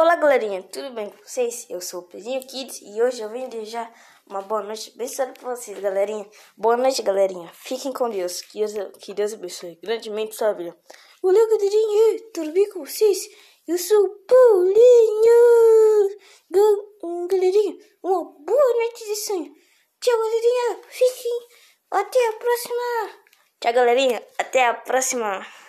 Olá galerinha, tudo bem com vocês? Eu sou o Pedrinho Kids e hoje eu vim desejar uma boa noite abençoada para vocês, galerinha. Boa noite, galerinha. Fiquem com Deus. Que Deus, que Deus abençoe grandemente sua vida. Olá, galerinha, tudo bem com vocês? Eu sou o Paulinho. Galerinha, uma boa noite de sonho. Tchau, galerinha. Fiquem. Até a próxima. Tchau, galerinha. Até a próxima.